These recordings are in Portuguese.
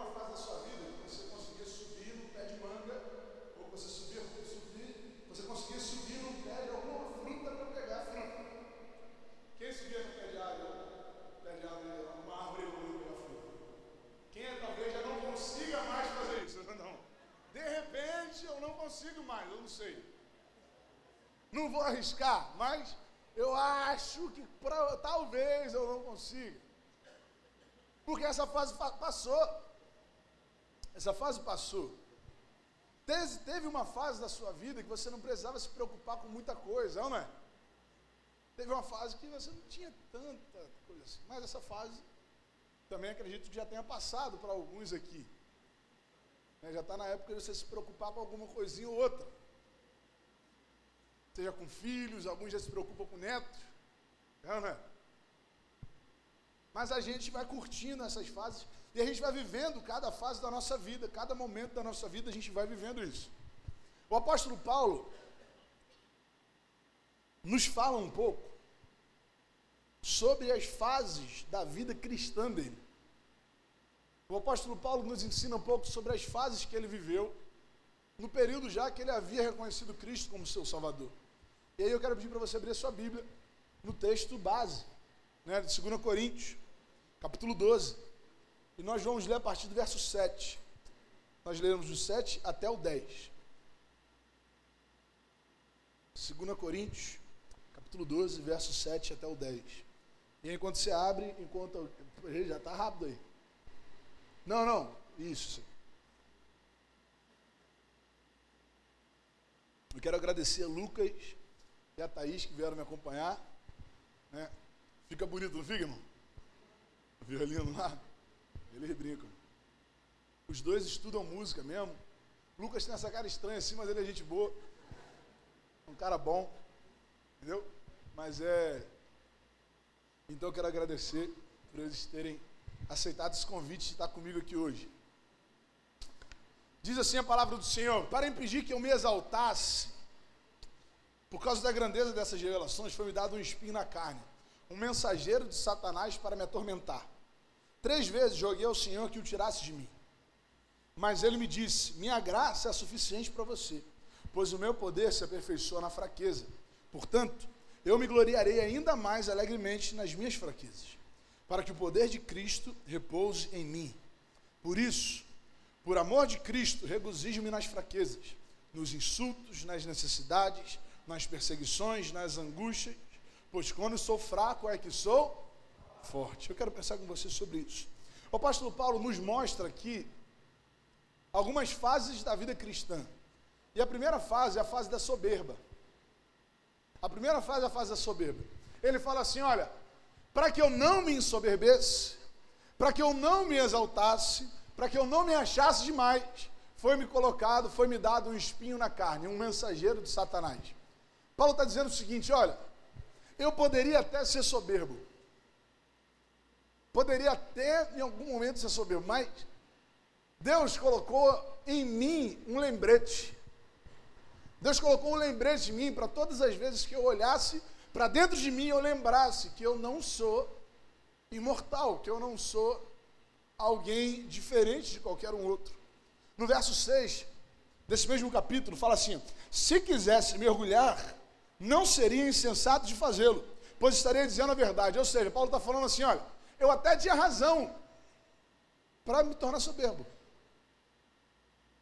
uma fase da sua vida que você conseguia subir no pé de manga, ou você subia, subir, você conseguia subir no pé de alguma fruta para pegar a fruta. Quem subia no pé de árvore, pé de árvore, uma árvore para pegar fruta? Quem é, talvez já não consiga mais fazer isso? Não. De repente eu não consigo mais, eu não sei. Não vou arriscar, mas eu acho que pra, talvez eu não consiga. Porque essa fase passou. Essa fase passou. Teve, uma fase da sua vida que você não precisava se preocupar com muita coisa, não é? Teve uma fase que você não tinha tanta coisa assim. Mas essa fase também acredito que já tenha passado para alguns aqui. Né, já está na época de você se preocupar com alguma coisinha ou outra. Seja com filhos, alguns já se preocupam com netos. Não é? Mas a gente vai curtindo essas fases e a gente vai vivendo cada fase da nossa vida, cada momento da nossa vida a gente vai vivendo isso. O apóstolo Paulo nos fala um pouco sobre as fases da vida cristã dele. O apóstolo Paulo nos ensina um pouco sobre as fases que ele viveu no período já que ele havia reconhecido Cristo como seu Salvador. E aí eu quero pedir para você abrir a sua Bíblia no texto base, né, de 2 Coríntios, capítulo 12. E nós vamos ler a partir do verso 7. Nós leremos do 7 até o 10. 2 Coríntios, capítulo 12, verso 7 até o 10. E enquanto você abre, enquanto. Já está rápido aí. Não, não. Isso. Eu quero agradecer a Lucas e a Thaís que vieram me acompanhar. Né? Fica bonito, não fica, irmão? O violino lá. Eles brincam. Os dois estudam música mesmo. Lucas tem essa cara estranha assim, mas ele é gente boa. Um cara bom. Entendeu? Mas é. Então eu quero agradecer por eles terem aceitado esse convite de estar comigo aqui hoje. Diz assim a palavra do Senhor: Para impedir que eu me exaltasse, por causa da grandeza dessas revelações, foi-me dado um espinho na carne, um mensageiro de Satanás para me atormentar. Três vezes joguei ao Senhor que o tirasse de mim. Mas ele me disse: Minha graça é suficiente para você, pois o meu poder se aperfeiçoa na fraqueza. Portanto, eu me gloriarei ainda mais alegremente nas minhas fraquezas, para que o poder de Cristo repouse em mim. Por isso, por amor de Cristo, regozijo-me nas fraquezas, nos insultos, nas necessidades, nas perseguições, nas angústias, pois quando sou fraco é que sou forte. Eu quero pensar com você sobre isso. O apóstolo Paulo nos mostra aqui algumas fases da vida cristã. E a primeira fase é a fase da soberba. A primeira fase é a fase da soberba. Ele fala assim: olha, para que eu não me ensoberbesse, para que eu não me exaltasse, para que eu não me achasse demais, foi-me colocado, foi-me dado um espinho na carne, um mensageiro de Satanás. Paulo está dizendo o seguinte: olha, eu poderia até ser soberbo, Poderia até em algum momento ser soberbo, mas Deus colocou em mim um lembrete. Deus colocou um lembrete em mim para todas as vezes que eu olhasse para dentro de mim eu lembrasse que eu não sou imortal, que eu não sou alguém diferente de qualquer um outro. No verso 6 desse mesmo capítulo fala assim: Se quisesse mergulhar, não seria insensato de fazê-lo, pois estaria dizendo a verdade. Ou seja, Paulo está falando assim: olha, eu até tinha razão para me tornar soberbo.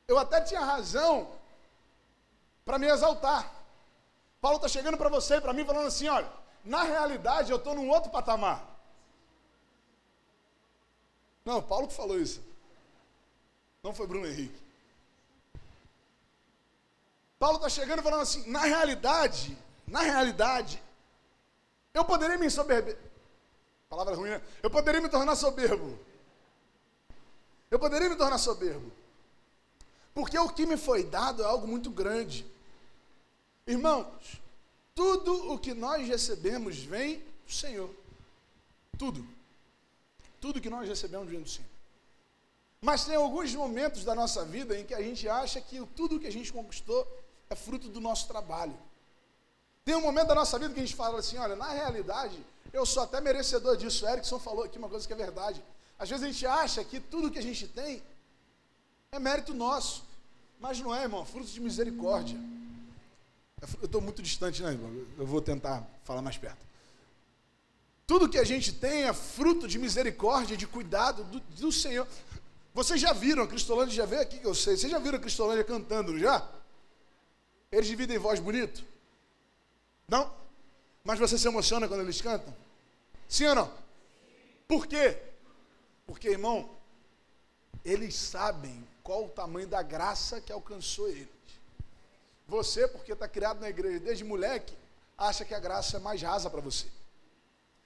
Eu até tinha razão para me exaltar. Paulo está chegando para você e para mim falando assim: olha, na realidade eu estou num outro patamar. Não, Paulo que falou isso. Não foi Bruno Henrique. Paulo está chegando falando assim: na realidade, na realidade, eu poderia me ensoberber. Palavra ruim, né? Eu poderia me tornar soberbo. Eu poderia me tornar soberbo. Porque o que me foi dado é algo muito grande. Irmãos, tudo o que nós recebemos vem do Senhor. Tudo. Tudo que nós recebemos vem do Senhor. Mas tem alguns momentos da nossa vida em que a gente acha que tudo que a gente conquistou é fruto do nosso trabalho. Tem um momento da nossa vida que a gente fala assim: olha, na realidade, eu sou até merecedor disso. O Erickson falou aqui uma coisa que é verdade. Às vezes a gente acha que tudo que a gente tem é mérito nosso. Mas não é, irmão. Fruto de misericórdia. Eu estou muito distante, né, irmão? Eu vou tentar falar mais perto. Tudo que a gente tem é fruto de misericórdia, de cuidado do, do Senhor. Vocês já viram, a Cristolândia já veio aqui que eu sei. Vocês já viram a Cristolândia cantando, já? Eles dividem voz bonito? Não? Mas você se emociona quando eles cantam? Sim ou não? Por quê? Porque, irmão, eles sabem qual o tamanho da graça que alcançou eles. Você, porque está criado na igreja desde moleque, acha que a graça é mais rasa para você.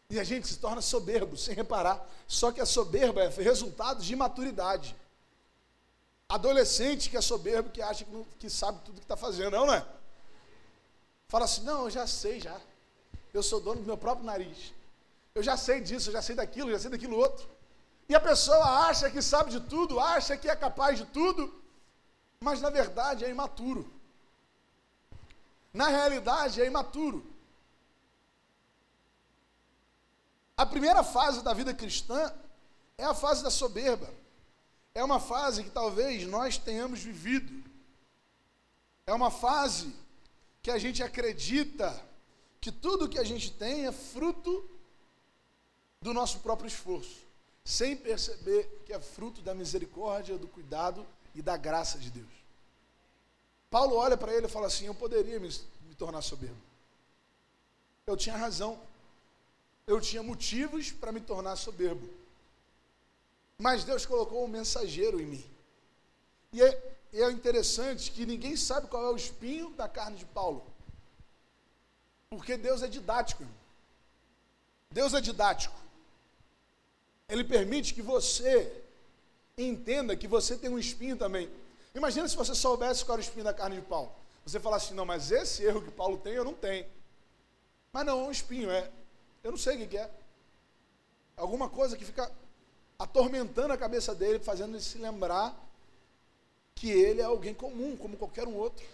E a gente se torna soberbo, sem reparar. Só que a soberba é resultado de imaturidade. Adolescente que é soberbo, que acha que, sabe tudo que está fazendo, não é? Fala assim, não, eu já sei já. Eu sou dono do meu próprio nariz. Eu já sei disso, eu já sei daquilo, eu já sei daquilo outro. E a pessoa acha que sabe de tudo, acha que é capaz de tudo, mas na verdade é imaturo. Na realidade é imaturo. A primeira fase da vida cristã é a fase da soberba. É uma fase que talvez nós tenhamos vivido. É uma fase que a gente acredita que tudo que a gente tem é fruto do nosso próprio esforço, sem perceber que é fruto da misericórdia, do cuidado e da graça de Deus. Paulo olha para ele e fala assim: Eu poderia me, me tornar soberbo. Eu tinha razão. Eu tinha motivos para me tornar soberbo. Mas Deus colocou um mensageiro em mim. E é, interessante que ninguém sabe qual é o espinho da carne de Paulo. Porque Deus é didático. Irmão. Deus é didático. Ele permite que você entenda que você tem um espinho também. Imagina se você soubesse qual era o espinho da carne de Paulo. Você falasse assim, não, mas esse erro que Paulo tem, eu não tenho. Mas não, é um espinho, é. Eu não sei o que é. Alguma coisa que fica atormentando a cabeça dele, fazendo ele se lembrar que ele é alguém comum, como qualquer um outro.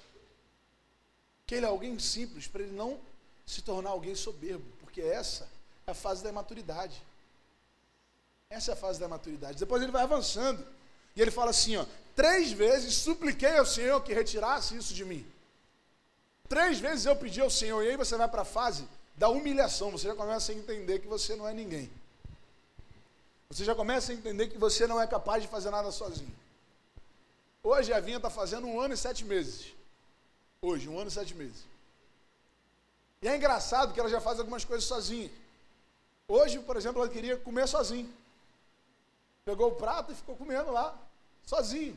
Que ele é alguém simples, para ele não se tornar alguém soberbo, porque essa é a fase da maturidade. Essa é a fase da maturidade. Depois ele vai avançando. E ele fala assim: ó, três vezes supliquei ao Senhor que retirasse isso de mim. Três vezes eu pedi ao Senhor, e aí você vai para a fase da humilhação. Você já começa a entender que você não é ninguém. Você já começa a entender que você não é capaz de fazer nada sozinho. Hoje a Vinha está fazendo um ano e sete meses. Hoje, um ano e sete meses. E é engraçado que ela já faz algumas coisas sozinha. Hoje, por exemplo, ela queria comer sozinha. Pegou o prato e ficou comendo lá, sozinho.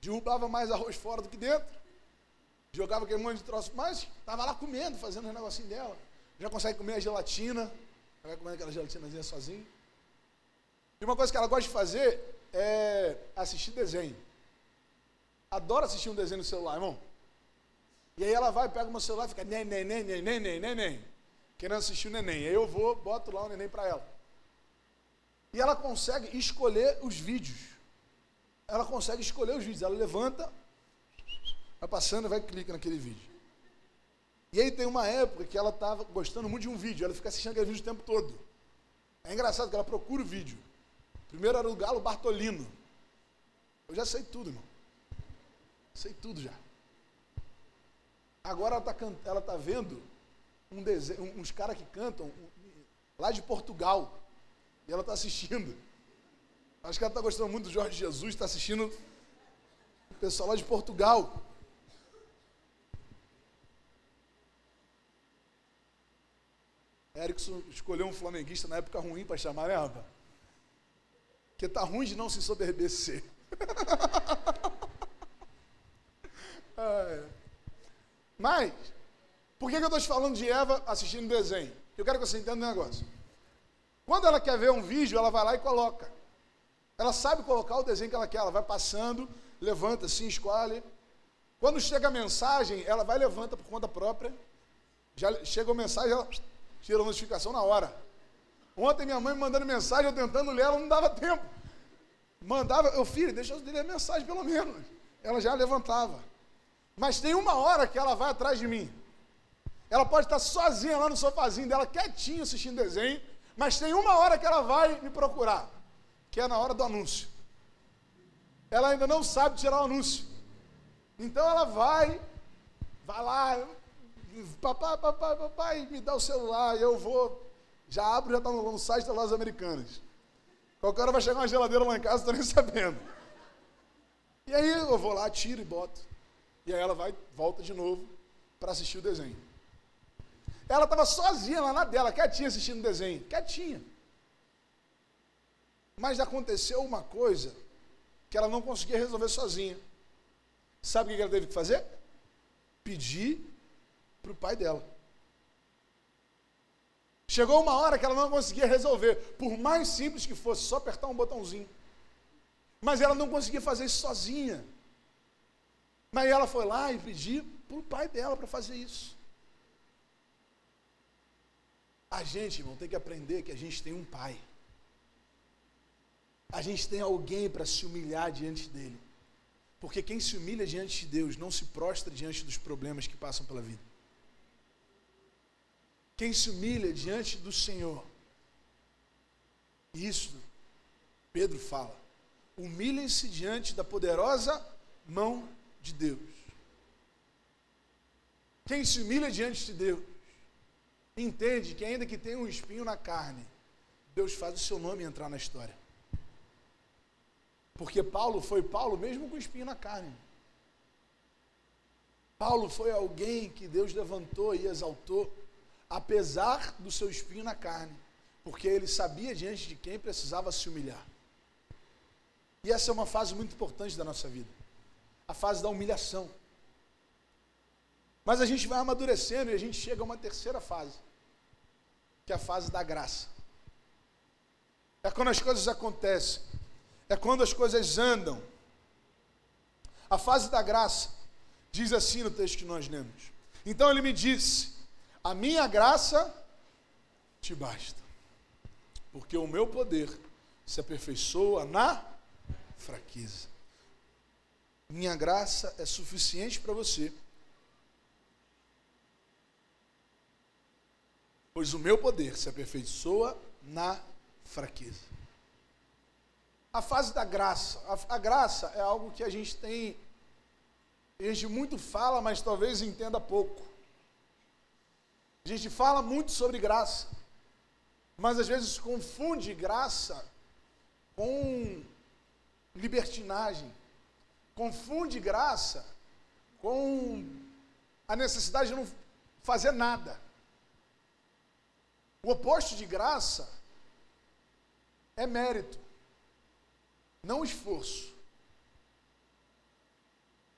Derrubava mais arroz fora do que dentro. Jogava aquele monte de troço, mas estava lá comendo, fazendo o negocinho dela. Já consegue comer a gelatina. Vai comendo aquela gelatinazinha sozinho. E uma coisa que ela gosta de fazer é assistir desenho. Adora assistir um desenho no celular, irmão. E aí ela vai, pega o meu celular e fica neném, neném, neném, neném. Querendo assistir o neném. Aí eu vou, boto lá o neném para ela. E ela consegue escolher os vídeos. Ela consegue escolher os vídeos. Ela levanta, vai passando e vai clica naquele vídeo. E aí tem uma época que ela estava gostando muito de um vídeo. Ela fica assistindo aquele vídeo o tempo todo. É engraçado que ela procura o vídeo. Primeiro era o Galo Bartolino. Eu já sei tudo, irmão. Sei tudo já. Agora ela está ela tá vendo um desenho, uns caras que cantam lá de Portugal. E ela está assistindo. Acho que ela está gostando muito do Jorge Jesus, está assistindo o pessoal lá de Portugal. Erickson escolheu um flamenguista na época ruim para chamar, né, rapaz? Porque tá ruim de não se soberbecer. Mas, por que, eu estou te falando de Eva assistindo desenho? Eu quero que você entenda um negócio. Quando ela quer ver um vídeo, ela vai lá e coloca. Ela sabe colocar o desenho que ela quer, ela vai passando, levanta assim, escolhe. Quando chega a mensagem, ela vai levanta por conta própria. Já chega a mensagem, ela tira a notificação na hora. Ontem minha mãe me mandando mensagem, eu tentando ler, ela não dava tempo. Mandava, eu filho, deixa eu ler a mensagem pelo menos. Ela já levantava. Mas tem uma hora que ela vai atrás de mim. Ela pode estar sozinha lá no sofazinho dela, quietinha assistindo desenho. Mas tem uma hora que ela vai me procurar. que é na hora do anúncio. Ela ainda não sabe tirar o anúncio. Então ela vai, vai lá, papai, papai, papai, me dá o celular, eu vou, já abro, já está no, no site das lojas americanas. Qualquer hora vai chegar uma geladeira lá em casa, estou nem sabendo. E aí eu vou lá, tiro e boto. E aí ela vai, volta de novo para assistir o desenho. Ela estava sozinha lá na dela, quietinha assistindo o desenho, quietinha. Mas aconteceu uma coisa que ela não conseguia resolver sozinha. Sabe o que ela teve que fazer? Pedir para o pai dela. Chegou uma hora que ela não conseguia resolver, por mais simples que fosse, só apertar um botãozinho. Mas ela não conseguia fazer isso sozinha. Mas ela foi lá e pediu para o pai dela para fazer isso. A gente, irmão, tem que aprender que a gente tem um pai. A gente tem alguém para se humilhar diante dele. Porque quem se humilha diante de Deus não se prostra diante dos problemas que passam pela vida. Quem se humilha diante do Senhor, isso Pedro fala, humilhem-se diante da poderosa mão de Deus. Quem se humilha diante de Deus, entende que ainda que tenha um espinho na carne, Deus faz o seu nome entrar na história. Porque Paulo foi Paulo mesmo com espinho na carne. Paulo foi alguém que Deus levantou e exaltou, apesar do seu espinho na carne, porque ele sabia diante de quem precisava se humilhar. E essa é uma fase muito importante da nossa vida a fase da humilhação. Mas a gente vai amadurecendo e a gente chega a uma terceira fase, que é a fase da graça. É quando as coisas acontecem, é quando as coisas andam. A fase da graça diz assim no texto que nós lemos. Então ele me disse: A minha graça te basta, porque o meu poder se aperfeiçoa na fraqueza. Minha graça é suficiente para você. Pois o meu poder se aperfeiçoa na fraqueza. A fase da graça. A, a, graça é algo que a gente tem. A gente muito fala, mas talvez entenda pouco. A gente fala muito sobre graça, mas às vezes confunde graça com libertinagem confunde graça com a necessidade de não fazer nada. O oposto de graça é mérito, não esforço.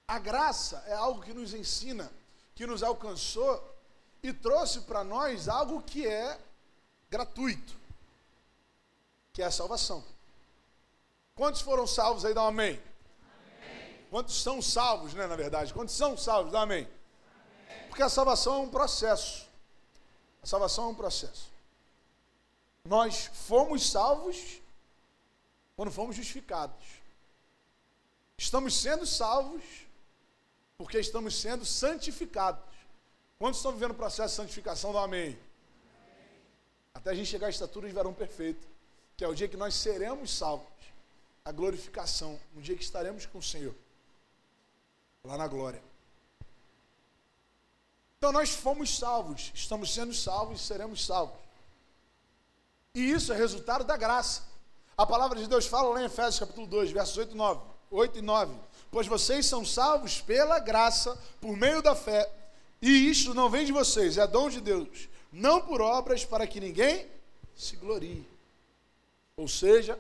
A graça é algo que nos ensina, que nos alcançou e trouxe para nós algo que é gratuito, que é a salvação. Quantos foram salvos aí? Dá um amém. Quantos são salvos, né, na verdade? Quantos são salvos? Dá amém. Porque a salvação é um processo. A salvação é um processo. Nós fomos salvos quando fomos justificados. Estamos sendo salvos porque estamos sendo santificados. Quantos estão vivendo o processo de santificação? Dá amém. Até a gente chegar à estatura de varão perfeito, que é o dia que nós seremos salvos. A glorificação, no dia que estaremos com o Senhor lá na glória. Então nós fomos salvos, estamos sendo salvos e seremos salvos. E isso é resultado da graça. A palavra de Deus fala lá em Efésios capítulo 2, versos 8 e 9. 8 e 9. Pois vocês são salvos pela graça, por meio da fé. E isto não vem de vocês, é dom de Deus. Não por obras para que ninguém se glorie. Ou seja,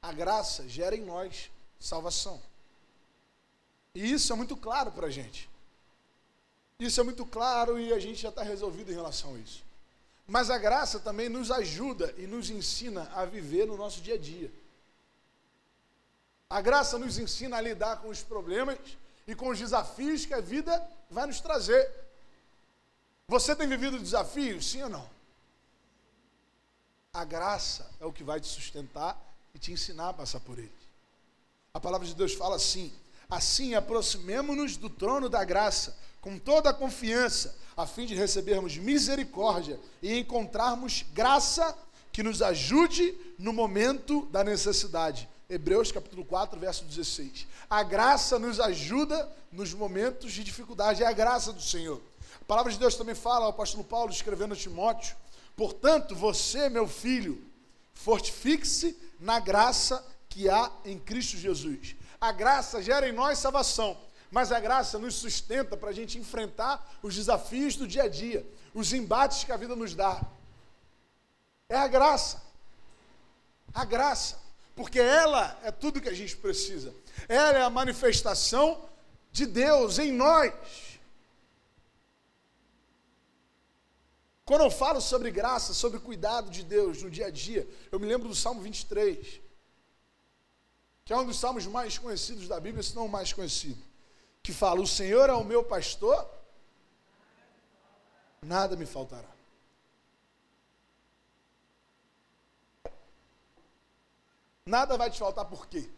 a graça gera em nós salvação. E isso é muito claro para a gente. Isso é muito claro e a gente já está resolvido em relação a isso. Mas a graça também nos ajuda e nos ensina a viver no nosso dia a dia. A graça nos ensina a lidar com os problemas e com os desafios que a vida vai nos trazer. Você tem vivido desafios, sim ou não? A graça é o que vai te sustentar e te ensinar a passar por eles. A palavra de Deus fala assim: Assim, aproximemo-nos do trono da graça, com toda a confiança, a fim de recebermos misericórdia e encontrarmos graça que nos ajude no momento da necessidade. Hebreus capítulo 4, verso 16. A graça nos ajuda nos momentos de dificuldade, é a graça do Senhor. A palavra de Deus também fala, o apóstolo Paulo escrevendo a Timóteo, portanto, você, meu filho, fortifique-se na graça que há em Cristo Jesus. A graça gera em nós salvação, mas a graça nos sustenta para a gente enfrentar os desafios do dia a dia, os embates que a vida nos dá. É a graça. A graça. Porque ela é tudo que a gente precisa. Ela é a manifestação de Deus em nós. Quando eu falo sobre graça, sobre cuidado de Deus no dia a dia, eu me lembro do Salmo 23, que é um dos salmos mais conhecidos da Bíblia, se não o mais conhecido, que fala: O Senhor é o meu pastor, nada me faltará. Nada vai te faltar por quê?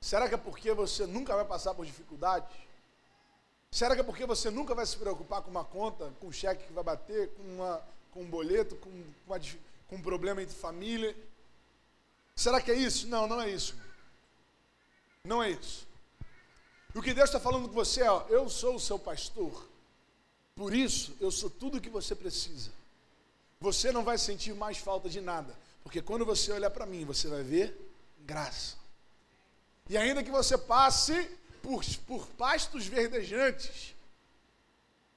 Será que é porque você nunca vai passar por dificuldades? Será que é porque você nunca vai se preocupar com uma conta, com um cheque que vai bater, com, uma, com um boleto, com, uma, com um problema entre família? Será que é isso? Não, não é isso. Não é isso. O que Deus está falando com você é: ó, eu sou o seu pastor, por isso eu sou tudo o que você precisa. Você não vai sentir mais falta de nada, porque quando você olhar para mim, você vai ver graça. E ainda que você passe por, por pastos verdejantes,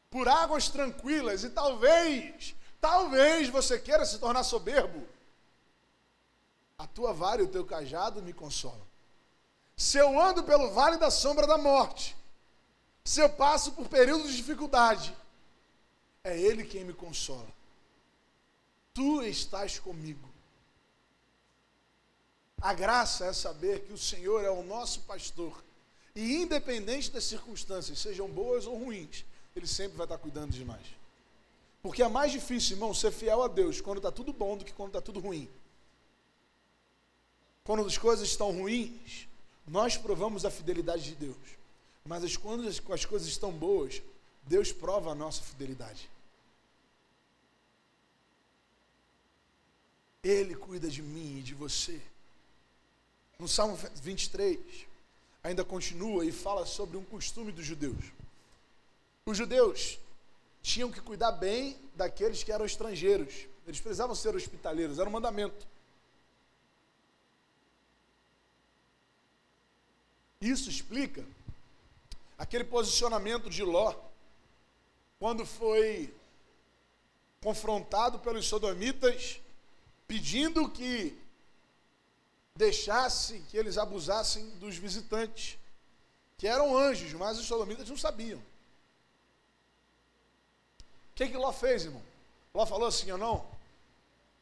por águas tranquilas, e talvez, talvez você queira se tornar soberbo, a tua vara e o teu cajado me consolam. Se eu ando pelo vale da sombra da morte, se eu passo por períodos de dificuldade, é Ele quem me consola. Tu estás comigo. A graça é saber que o Senhor é o nosso pastor. E independente das circunstâncias, sejam boas ou ruins, Ele sempre vai estar cuidando de nós. Porque é mais difícil, irmão, ser fiel a Deus quando está tudo bom do que quando está tudo ruim. Quando as coisas estão ruins, nós provamos a fidelidade de Deus. Mas quando as coisas estão boas, Deus prova a nossa fidelidade. Ele cuida de mim e de você. No Salmo 23, ainda continua e fala sobre um costume dos judeus. Os judeus tinham que cuidar bem daqueles que eram estrangeiros. Eles precisavam ser hospitaleiros, era um mandamento. Isso explica aquele posicionamento de Ló, quando foi confrontado pelos sodomitas, pedindo que deixasse que eles abusassem dos visitantes, que eram anjos, mas os sodomitas não sabiam. O que, que Ló fez, irmão? Ló falou assim: ou não,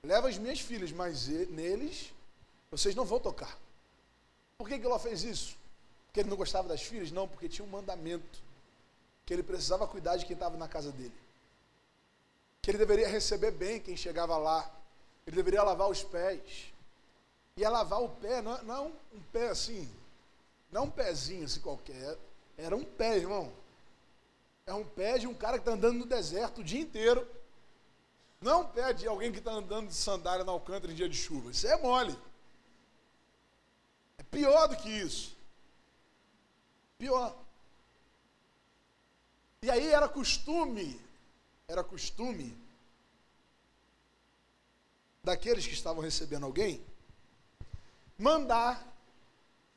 leva as minhas filhas, mas neles vocês não vão tocar. Por que, que Ló fez isso? Porque ele não gostava das filhas? Não, porque tinha um mandamento que ele precisava cuidar de quem estava na casa dele. Que ele deveria receber bem quem chegava lá. Ele deveria lavar os pés ia lavar o pé, não, é, não é um, um, pé assim, não é um pezinho assim qualquer, era um pé, irmão. É um pé de um cara que está andando no deserto o dia inteiro. Não é um pé de alguém que está andando de sandália na Alcântara em dia de chuva. Isso é mole. É pior do que isso. Pior. E aí era costume, era costume daqueles que estavam recebendo alguém mandar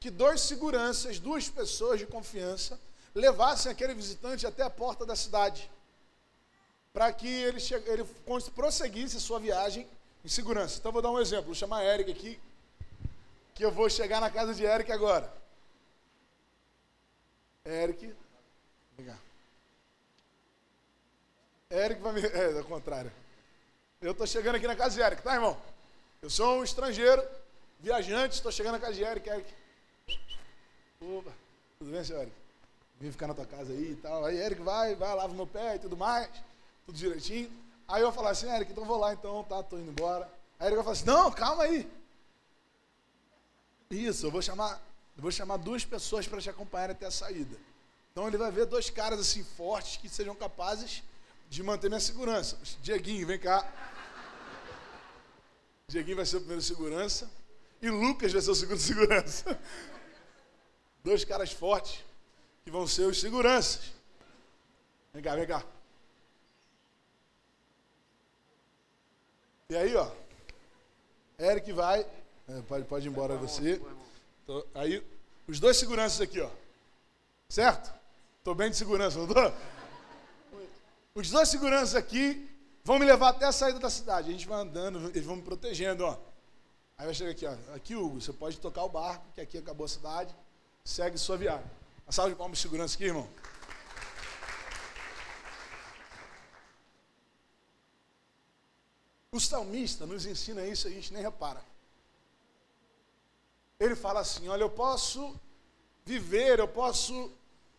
que dois seguranças, duas pessoas de confiança, levassem aquele visitante até a porta da cidade, para que ele, ele prosseguisse sua viagem em segurança. Então, vou dar um exemplo, vou chamar a Eric aqui, que eu vou chegar na casa de Eric agora. Eric, vem cá. Eric vai me. É, ao contrário. Eu estou chegando aqui na casa de Eric, tá, irmão? Eu sou um estrangeiro, Viajante, estou chegando na casa de Eric, Eric. Opa, tudo bem, senhor Eric? Vim ficar na tua casa aí e tal. Aí Eric vai, vai, lava meu pé e tudo mais, tudo direitinho. Aí eu falar assim, Eric, então vou lá então, tá, tô indo embora. Aí Eric vai falar assim, não, calma aí. Isso, eu vou chamar, eu vou chamar duas pessoas para te acompanhar até a saída. Então ele vai ver dois caras assim fortes que sejam capazes de manter minha segurança. Dieguinho, vem cá. Dieguinho vai ser o primeiro segurança. E Lucas vai ser o segundo segurança. Dois caras fortes que vão ser os seguranças. Vem cá, vem cá. E aí, ó. Eric vai. É, pode, pode ir embora você. Tô, aí, os dois seguranças aqui, ó. Certo? Tô bem de segurança, não tô? Os dois seguranças aqui vão me levar até a saída da cidade. A gente vai andando, eles vão me protegendo, ó. Aí vai chegar aqui, ó. Aqui, Hugo, você pode tocar o barco, que aqui acabou a cidade. Segue sua viagem. Uma salva de palmas de segurança aqui, irmão. O salmista nos ensina isso, a gente nem repara. Ele fala assim: Olha, eu posso viver, eu posso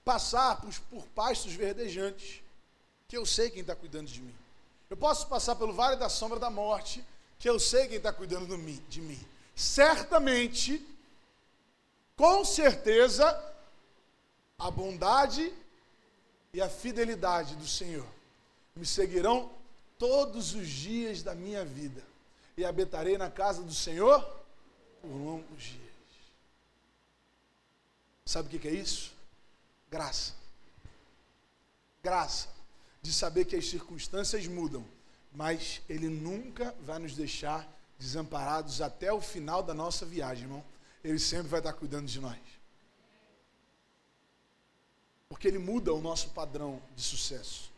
passar por, por pastos verdejantes, que eu sei quem está cuidando de mim. Eu posso passar pelo vale da sombra da morte, que eu sei quem está cuidando de mim. Certamente, com certeza, a bondade e a fidelidade do Senhor me seguirão todos os dias da minha vida, e habitarei na casa do Senhor por longos dias. Sabe o que é isso? Graça. Graça de saber que as circunstâncias mudam, mas Ele nunca vai nos deixar desamparados até o final da nossa viagem, irmão. Ele sempre vai estar cuidando de nós. Porque Ele muda o nosso padrão de sucesso.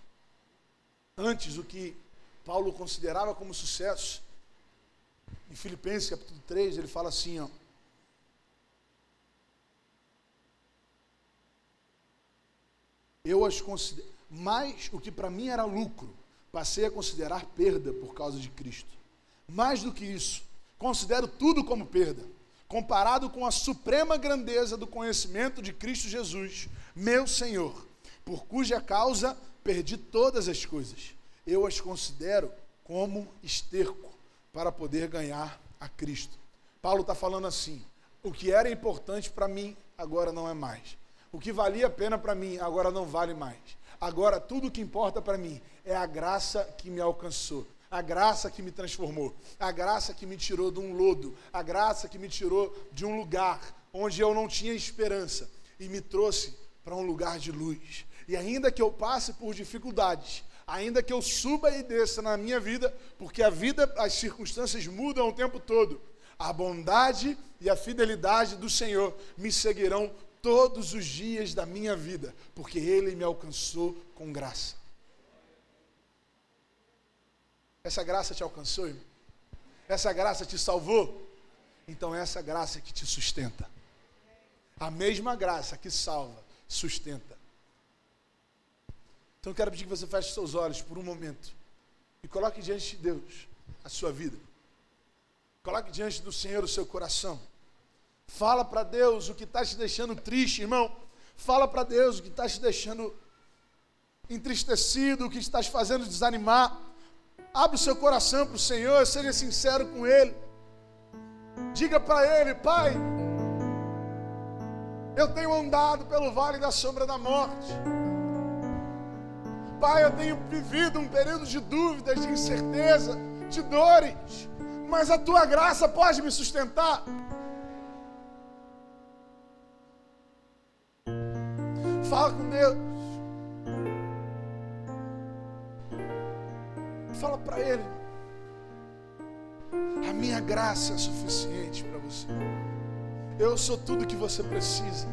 Antes, o que Paulo considerava como sucesso, em Filipenses capítulo 3, ele fala assim, ó, eu as considero, mais o que para mim era lucro, passei a considerar perda por causa de Cristo. Mais do que isso, considero tudo como perda, comparado com a suprema grandeza do conhecimento de Cristo Jesus, meu Senhor, por cuja causa perdi todas as coisas. Eu as considero como esterco para poder ganhar a Cristo. Paulo está falando assim: o que era importante para mim agora não é mais. O que valia a pena para mim agora não vale mais. Agora tudo o que importa para mim é a graça que me alcançou, a graça que me transformou, a graça que me tirou de um lodo, a graça que me tirou de um lugar onde eu não tinha esperança e me trouxe para um lugar de luz. E ainda que eu passe por dificuldades, ainda que eu suba e desça na minha vida, porque a vida, as circunstâncias mudam o tempo todo, a bondade e a fidelidade do Senhor me seguirão todos os dias da minha vida, porque Ele me alcançou com graça. Essa graça te alcançou, irmão? Essa graça te salvou? Então, essa graça que te sustenta. A mesma graça que salva, sustenta. Então, eu quero pedir que você feche seus olhos por um momento e coloque diante de Deus a sua vida. Coloque diante do Senhor o seu coração. Fala para Deus o que está te deixando triste, irmão. Fala para Deus o que está te deixando entristecido, o que está te fazendo desanimar. Abre o seu coração para o Senhor, seja sincero com Ele. Diga para Ele, Pai, eu tenho andado pelo vale da sombra da morte. Pai, eu tenho vivido um período de dúvidas, de incerteza, de dores, mas a tua graça pode me sustentar. Fala com Deus. Fala para Ele. A minha graça é suficiente para você. Eu sou tudo que você precisa.